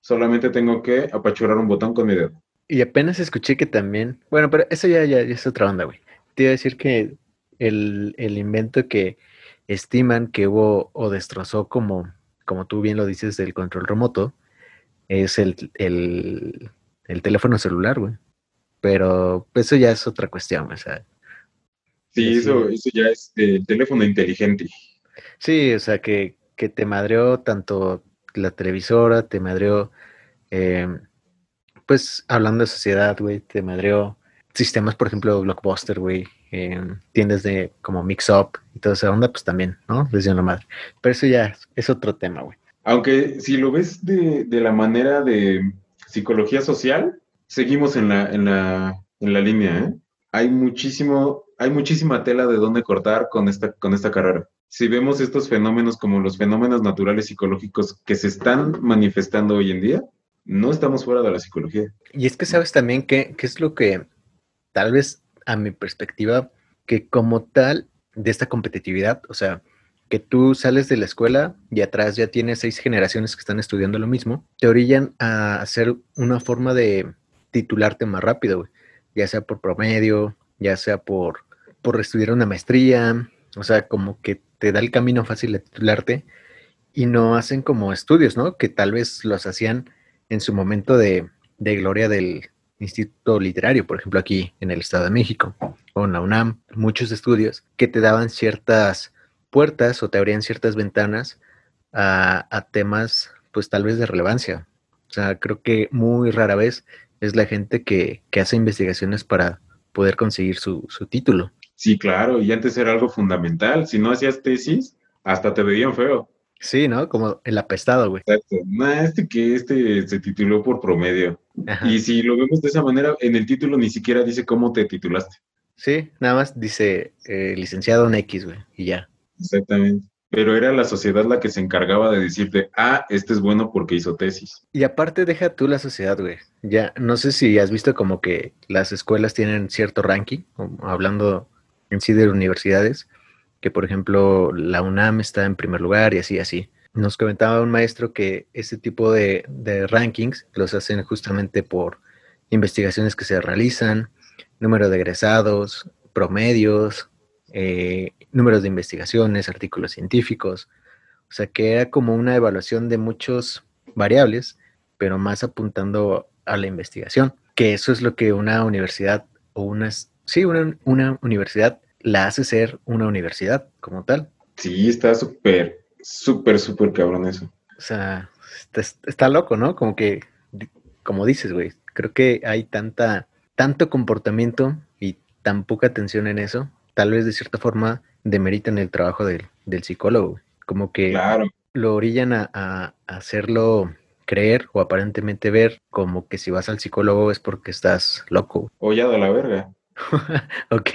Solamente tengo que apachurar un botón con mi dedo. Y apenas escuché que también, bueno, pero eso ya, ya, es otra onda, güey. Te iba a decir que el, invento que estiman que hubo o destrozó como, como tú bien lo dices, del control remoto, es el, el teléfono celular, güey. Pero eso ya es otra cuestión, o sea, Sí, eso, eso ya es el teléfono inteligente. Sí, o sea, que, que te madreó tanto la televisora, te madreó, eh, pues hablando de sociedad, güey, te madreó sistemas, por ejemplo, Blockbuster, güey, eh, tiendas de como Mix Up y toda esa onda, pues también, ¿no? Les dio la madre. Pero eso ya es otro tema, güey. Aunque si lo ves de, de, la manera de psicología social, seguimos en la, en la, en la línea, ¿eh? Hay muchísimo, hay muchísima tela de dónde cortar con esta, con esta carrera. Si vemos estos fenómenos como los fenómenos naturales psicológicos que se están manifestando hoy en día, no estamos fuera de la psicología. Y es que sabes también qué es lo que tal vez a mi perspectiva, que como tal de esta competitividad, o sea, que tú sales de la escuela y atrás ya tienes seis generaciones que están estudiando lo mismo, te orillan a hacer una forma de titularte más rápido, ya sea por promedio, ya sea por, por estudiar una maestría, o sea, como que te da el camino fácil de titularte y no hacen como estudios, ¿no? Que tal vez los hacían en su momento de, gloria del, instituto literario, por ejemplo, aquí en el Estado de México o en la UNAM, muchos estudios que te daban ciertas puertas o te abrían ciertas ventanas a, temas, pues tal vez de relevancia. O sea, creo que muy rara vez es la gente que, hace investigaciones para poder conseguir su título. Sí, claro, y antes era algo fundamental. Si no hacías tesis, hasta te veían feo. Sí, ¿no? Como el apestado, güey. Exacto. Nah, este que este se tituló por promedio. Y si lo vemos de esa manera, en el título ni siquiera dice cómo te titulaste. Sí, nada más dice eh, licenciado en X, güey, y ya. Exactamente. Pero era la sociedad la que se encargaba de decirte, ah, este es bueno porque hizo tesis. Y aparte deja tú la sociedad, güey. Ya, no sé si has visto como que las escuelas tienen cierto ranking, hablando en sí de universidades, que por ejemplo la UNAM está en primer lugar y así, así. Nos comentaba un maestro que ese tipo de, rankings los hacen justamente por investigaciones que se realizan, número de egresados, promedios, eh, números de investigaciones, artículos científicos. O sea que era como una evaluación de muchos variables, pero más apuntando a la investigación, que eso es lo que una universidad o una, sí, una, una universidad la hace ser una universidad como tal. Sí, está súper, súper, súper cabrón eso. O sea, está, loco, ¿no? Como que, como dices, güey, creo que hay tanta, tanto comportamiento y tan poca atención en eso, tal vez de cierta forma demeritan el trabajo del, del psicólogo, como que lo orillan a, a, hacerlo creer o aparentemente ver como que si vas al psicólogo es porque estás loco. O ya de la verga. ok.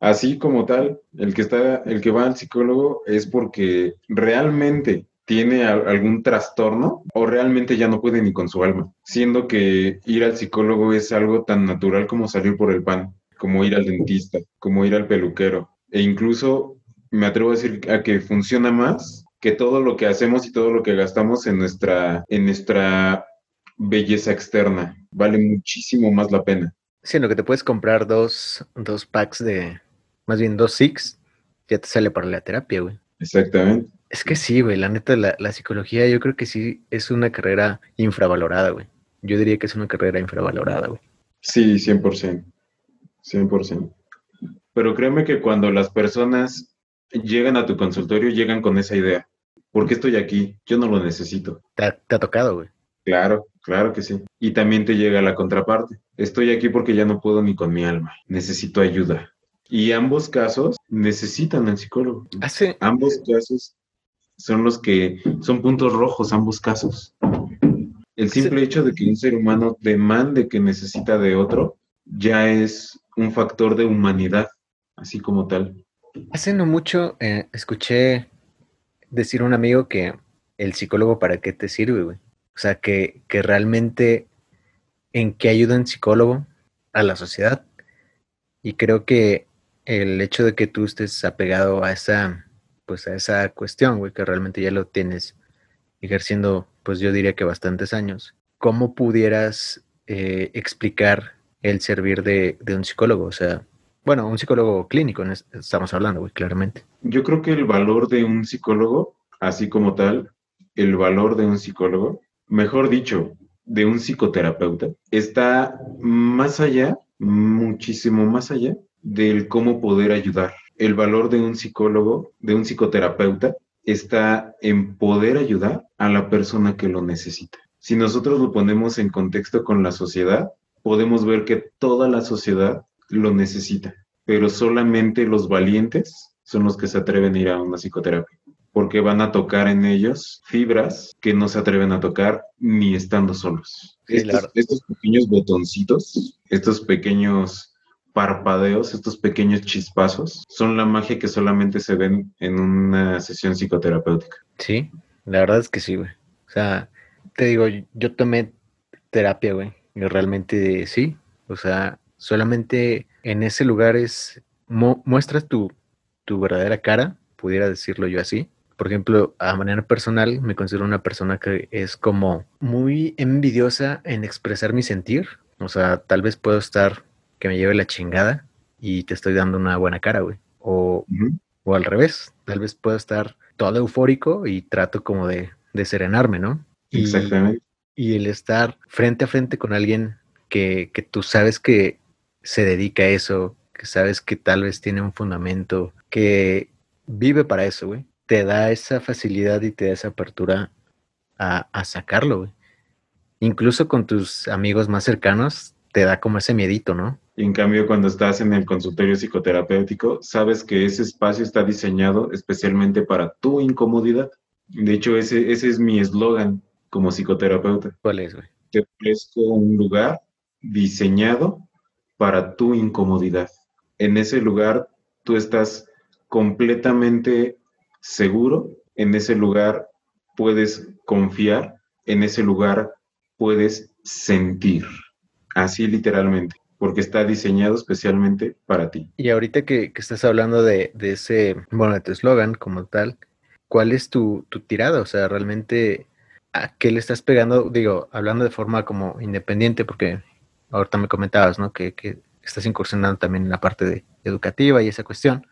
Así como tal, el que está, el que va al psicólogo es porque realmente tiene algún trastorno o realmente ya no puede ni con su alma, siendo que ir al psicólogo es algo tan natural como salir por el pan, como ir al dentista, como ir al peluquero, e incluso me atrevo a decir a que funciona más que todo lo que hacemos y todo lo que gastamos en nuestra, en nuestra belleza externa. Vale muchísimo más la pena. Siendo que te puedes comprar dos, dos packs de, más bien dos six, ya te sale para la terapia, güey. Exactamente. Es que sí, güey, la neta, la, la psicología yo creo que sí es una carrera infravalorada, güey. Yo diría que es una carrera infravalorada, güey. Sí, 100%. 100%. Pero créeme que cuando las personas llegan a tu consultorio, llegan con esa idea. ¿Por qué estoy aquí? Yo no lo necesito. Te te ha tocado, güey. Claro, claro que sí. Y también te llega la contraparte. Estoy aquí porque ya no puedo ni con mi alma. Necesito ayuda. Y ambos casos necesitan al psicólogo. Hace... Ambos casos son los que son puntos rojos, ambos casos. El simple hecho de que un ser humano demande que necesita de otro ya es un factor de humanidad, así como tal. Hace no mucho eh, escuché decir a un amigo que el psicólogo para qué te sirve, güey. O sea, que, que realmente en qué ayuda un psicólogo a la sociedad. Y creo que el hecho de que tú estés apegado a esa, pues a esa cuestión, güey, que realmente ya lo tienes ejerciendo, pues yo diría que bastantes años, ¿cómo pudieras eh, explicar el servir de, de, un psicólogo? O sea, bueno, un psicólogo clínico, estamos hablando, güey, claramente. Yo creo que el valor de un psicólogo, así como tal, el valor de un psicólogo, mejor dicho, de un psicoterapeuta está más allá, muchísimo más allá del cómo poder ayudar. El valor de un psicólogo, de un psicoterapeuta, está en poder ayudar a la persona que lo necesita. Si nosotros lo ponemos en contexto con la sociedad, podemos ver que toda la sociedad lo necesita, pero solamente los valientes son los que se atreven a ir a una psicoterapia, porque van a tocar en ellos fibras que no se atreven a tocar ni estando solos. estos, estos pequeños botoncitos, estos pequeños parpadeos, estos pequeños chispazos, son la magia que solamente se ven en una sesión psicoterapéutica. Sí, la verdad es que sí, güey. O sea, te digo, yo tomé terapia, güey, y realmente sí. O sea, solamente en ese lugar es, muestras tu, tu verdadera cara, pudiera decirlo yo así. Por ejemplo, a manera personal, me considero una persona que es como muy envidiosa en expresar mi sentir. O sea, tal vez puedo estar que me lleve la chingada y te estoy dando una buena cara, güey. O, o al revés, tal vez puedo estar todo eufórico y trato como de, de serenarme, ¿no? Exactamente. Y el estar frente a frente con alguien que, que tú sabes que se dedica a eso, que sabes que tal vez tiene un fundamento, que vive para eso, güey, te da esa facilidad y te da esa apertura a, a sacarlo, güey. Incluso con tus amigos más cercanos, te da como ese miedito, ¿no? Y en cambio, cuando estás en el consultorio psicoterapéutico, sabes que ese espacio está diseñado especialmente para tu incomodidad. De hecho, ese, ese es mi eslogan como psicoterapeuta. ¿Cuál es, güey? Te ofrezco un lugar diseñado para tu incomodidad. En ese lugar tú estás completamente seguro, en ese lugar puedes confiar, en ese lugar puedes sentir, así literalmente porque está diseñado especialmente para ti. Y ahorita que, estás hablando de, ese, bueno, de tu eslogan como tal, ¿cuál es tu, tu tirada? O sea, realmente, ¿a qué le estás pegando? Digo, hablando de forma como independiente, porque ahorita me comentabas, ¿no? Que, estás incursionando también en la parte educativa y esa cuestión,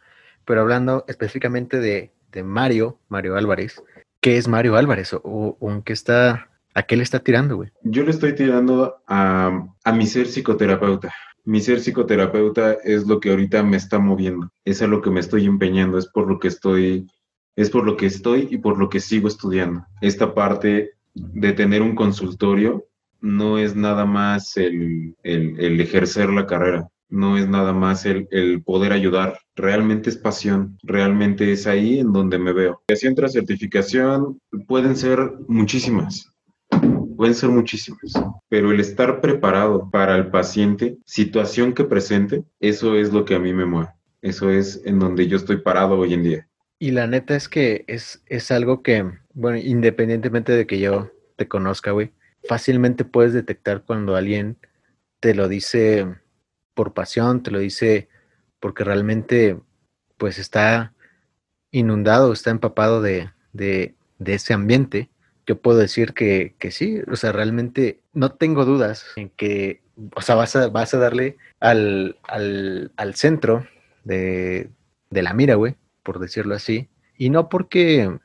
pero hablando específicamente de, Mario, Mario Álvarez, ¿qué es Mario Álvarez? ¿O, o qué está ¿A qué le está tirando, güey? Yo le estoy tirando a, mi ser psicoterapeuta. Mi ser psicoterapeuta es lo que ahorita me está moviendo. Es a lo que me estoy empeñando, es por lo que estoy, es por lo que estoy y por lo que sigo estudiando. Esta parte de tener un consultorio no es nada más el, ejercer la carrera, no es nada más el, el, poder ayudar, realmente es pasión, realmente es ahí en donde me veo. Certificación tras certificación pueden ser muchísimas, pueden ser muchísimos, pero el estar preparado para el paciente, situación que presente, eso es lo que a mí me mueve. Eso es en donde yo estoy parado hoy en día. Y la neta es que es, es algo que, bueno, independientemente de que yo te conozca, güey, fácilmente puedes detectar cuando alguien te lo dice por pasión, te lo dice porque realmente, pues está inundado, está empapado de, de, ese ambiente. Yo puedo decir que, que, sí, o sea, realmente no tengo dudas en que, o sea, vas a, vas a darle al, al, al centro de, de, la mira, güey, por decirlo así, y no porque,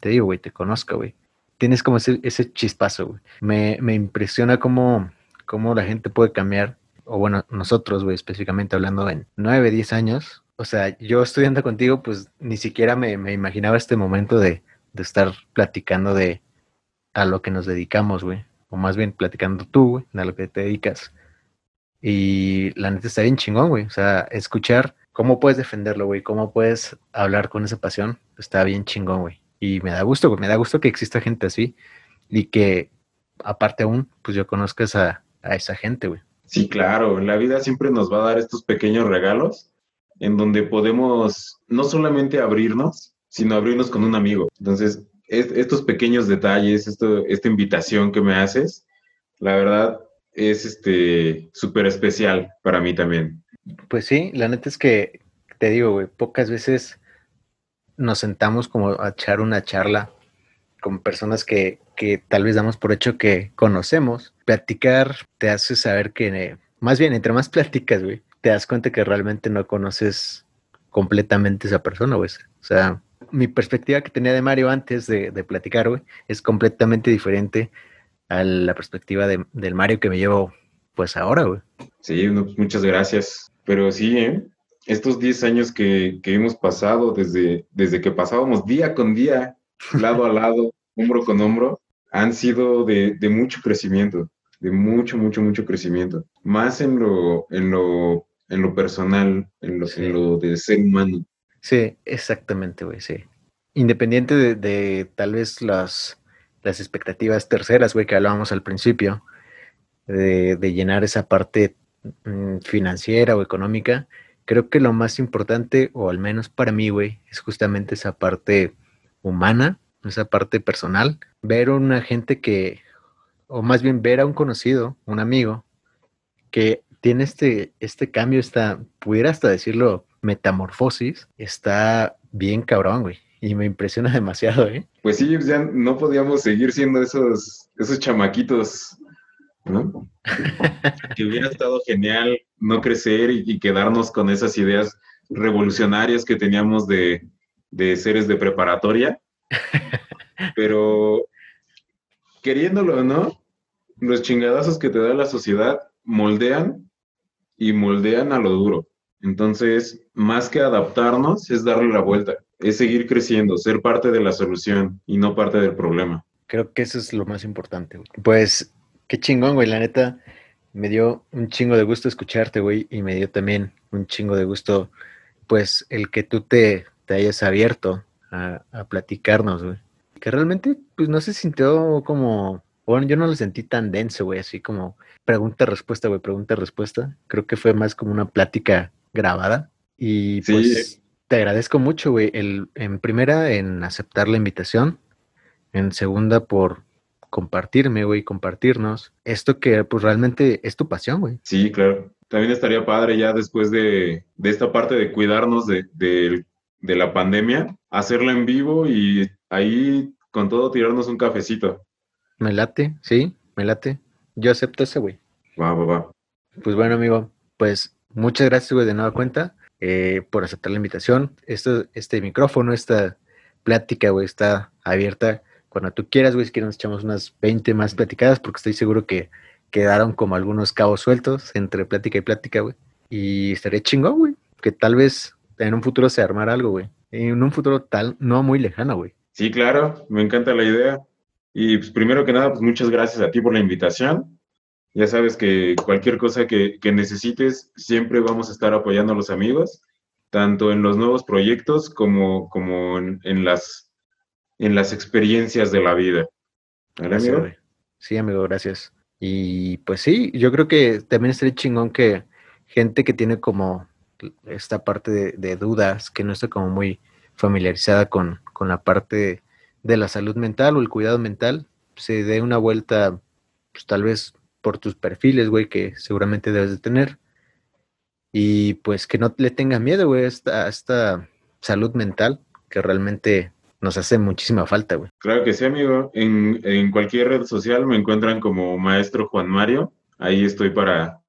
te digo, güey, te conozca, güey, tienes como ese, ese chispazo, güey. Me, me impresiona cómo, cómo la gente puede cambiar, o bueno, nosotros, güey, específicamente hablando en nueve, diez años, o sea, yo estudiando contigo, pues ni siquiera me, me imaginaba este momento de, de estar platicando de, a lo que nos dedicamos, güey. O más bien platicando tú, güey, a lo que te dedicas. Y la neta está bien chingón, güey. O sea, escuchar cómo puedes defenderlo, güey, cómo puedes hablar con esa pasión, está bien chingón, güey. Y me da gusto, güey, me da gusto que exista gente así y que, aparte aún, pues yo conozcas a, a esa gente, güey. Sí, claro, la vida siempre nos va a dar estos pequeños regalos en donde podemos no solamente abrirnos, sino abrirnos con un amigo. Entonces, estos pequeños detalles, esta invitación que me haces, la verdad es este súper especial para mí también. Pues sí, la neta es que te digo, güey, pocas veces nos sentamos como a echar una charla con personas que, que tal vez damos por hecho que conocemos. Platicar te hace saber que, más bien, entre más platicas, güey, te das cuenta que realmente no conoces completamente esa persona, güey. O sea, mi perspectiva que tenía de Mario antes de, platicar, güey, es completamente diferente a la perspectiva de, del Mario que me llevo, pues ahora, güey. Sí, pues, muchas gracias. Pero sí, ¿eh? estos 10 años que, hemos pasado desde, desde que pasábamos día con día, lado a lado, hombro con hombro, han sido de, mucho crecimiento, de mucho, mucho, mucho crecimiento. Más en lo, en lo, en lo personal, en lo, en lo de ser humano. Sí, exactamente, güey, sí. Independiente de, de tal vez las, las expectativas terceras, güey, que hablábamos al principio, de, de llenar esa parte mm, financiera o económica, creo que lo más importante, o al menos para mí, güey, es justamente esa parte humana, esa parte personal. Ver a una gente que, o más bien ver a un conocido, un amigo, que tiene este, este cambio, esta, pudiera hasta decirlo, metamorfosis, está bien cabrón, güey. Y me impresiona demasiado, ¿eh? Pues sí, ya no podíamos seguir siendo esos, esos chamaquitos ¿no? que hubiera estado genial no crecer y, quedarnos con esas ideas revolucionarias que teníamos de, seres de preparatoria. Pero queriéndolo o no, los chingadazos que te da la sociedad moldean y moldean a lo duro. Entonces, más que adaptarnos, es darle la vuelta, es seguir creciendo, ser parte de la solución y no parte del problema. Creo que eso es lo más importante. Pues Qué chingón, güey, la neta. Me dio un chingo de gusto escucharte, güey, y me dio también un chingo de gusto, pues, el que tú te, te hayas abierto a, platicarnos, güey. Que realmente, pues, no se sintió como, bueno, yo no lo sentí tan denso, güey, así como pregunta-respuesta, güey, pregunta-respuesta. Creo que fue más como una plática grabada. Y pues te agradezco mucho, güey, el, en primera en aceptar la invitación, en segunda por compartirme, güey, compartirnos esto que pues realmente es tu pasión, güey. Sí, claro. También estaría padre ya después de, esta parte de cuidarnos de, de, la pandemia, hacerla en vivo y ahí con todo tirarnos un cafecito. Me late, sí, me late. Yo acepto ese, güey. Va, va, va. Pues bueno, amigo, pues muchas gracias, güey, de nueva cuenta eh, por aceptar la invitación. Esto, este micrófono, esta plática, güey, está abierta cuando tú quieras, güey, si quieres nos echamos unas 20 más platicadas, porque estoy seguro que quedaron como algunos cabos sueltos entre plática y plática, güey. Y estaría chingón, güey, que tal vez en un futuro se armara algo, güey. En un futuro tal, no muy lejano, güey. Sí, claro, me encanta la idea. Y pues primero que nada, pues muchas gracias a ti por la invitación. Ya sabes que cualquier cosa que, necesites, siempre vamos a estar apoyando a los amigos, tanto en los nuevos proyectos como, como en las en las experiencias de la vida. amigo? Sí, amigo, gracias. Y pues sí, yo creo que también estaría chingón que gente que tiene como esta parte de, dudas, que no está como muy familiarizada con, con la parte de, la salud mental o el cuidado mental, se dé una vuelta, pues tal vez por tus perfiles, güey, que seguramente debes de tener. Y pues que no le tenga miedo, güey, a esta, esta salud mental, que realmente nos hace muchísima falta, güey. Claro que sí, amigo. En, cualquier red social me encuentran como maestro Juan Mario. Ahí estoy para,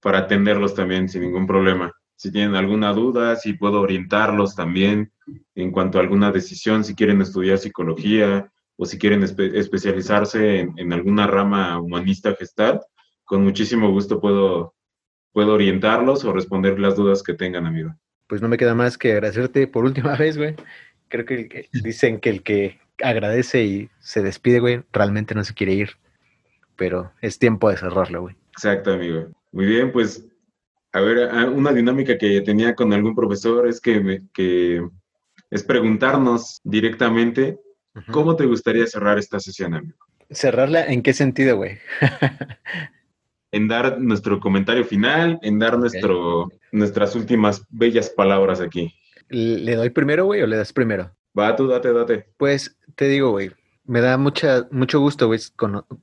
para atenderlos también sin ningún problema. Si tienen alguna duda, si puedo orientarlos también en cuanto a alguna decisión, si quieren estudiar psicología o si quieren especializarse en, alguna rama humanista gestal, con muchísimo gusto puedo, puedo orientarlos o responder las dudas que tengan, amigo. Pues no me queda más que agradecerte por última vez, güey creo que dicen que el que agradece y se despide, güey, realmente no se quiere ir. Pero es tiempo de cerrarlo, güey. Exacto, amigo. Muy bien, pues, a ver, una dinámica que tenía con algún profesor es que, que es preguntarnos directamente cómo te gustaría cerrar esta sesión, amigo. ¿Cerrarla en qué sentido, güey? en dar nuestro comentario final, en dar nuestro, nuestras últimas bellas palabras aquí. ¿Le doy primero, güey, o le das primero? Va, tú date, date. Pues te digo, güey, me da mucha, mucho gusto, güey,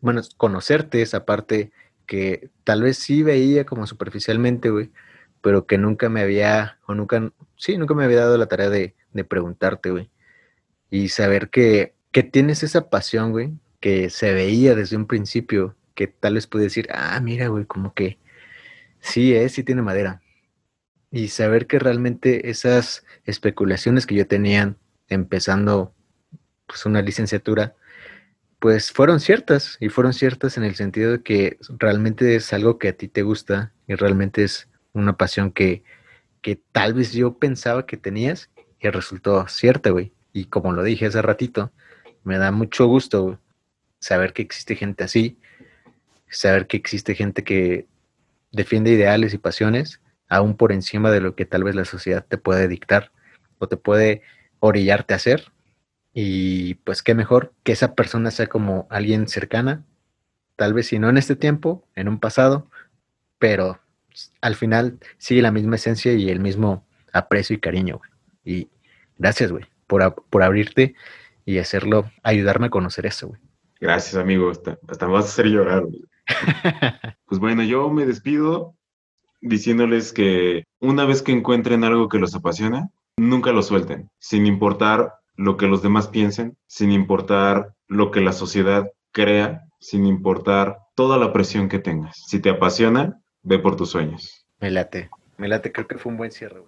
bueno, conocerte esa parte que tal vez sí veía como superficialmente, güey, pero que nunca me había, o nunca, sí, nunca me había dado la tarea de, de preguntarte, güey. Y saber que, que tienes esa pasión, güey, que se veía desde un principio, que tal vez pude decir, ah, mira, güey, como que sí, eh, sí tiene madera y saber que realmente esas especulaciones que yo tenía empezando pues una licenciatura, pues fueron ciertas y fueron ciertas en el sentido de que realmente es algo que a ti te gusta y realmente es una pasión que, que tal vez yo pensaba que tenías y resultó cierta, güey. Y como lo dije hace ratito, me da mucho gusto saber que existe gente así, saber que existe gente que defiende ideales y pasiones aún por encima de lo que tal vez la sociedad te puede dictar o te puede orillarte a hacer. Y pues qué mejor que esa persona sea como alguien cercana, tal vez si no en este tiempo, en un pasado, pero al final sigue la misma esencia y el mismo aprecio y cariño, güey. Y gracias, güey, por, por abrirte y hacerlo, ayudarme a conocer eso, güey. Gracias, amigo. Hasta, hasta me vas a hacer llorar. pues bueno, yo me despido diciéndoles que una vez que encuentren algo que los apasiona, nunca lo suelten, sin importar lo que los demás piensen, sin importar lo que la sociedad crea, sin importar toda la presión que tengas. Si te apasiona, ve por tus sueños. Me late, me late, creo que fue un buen cierre.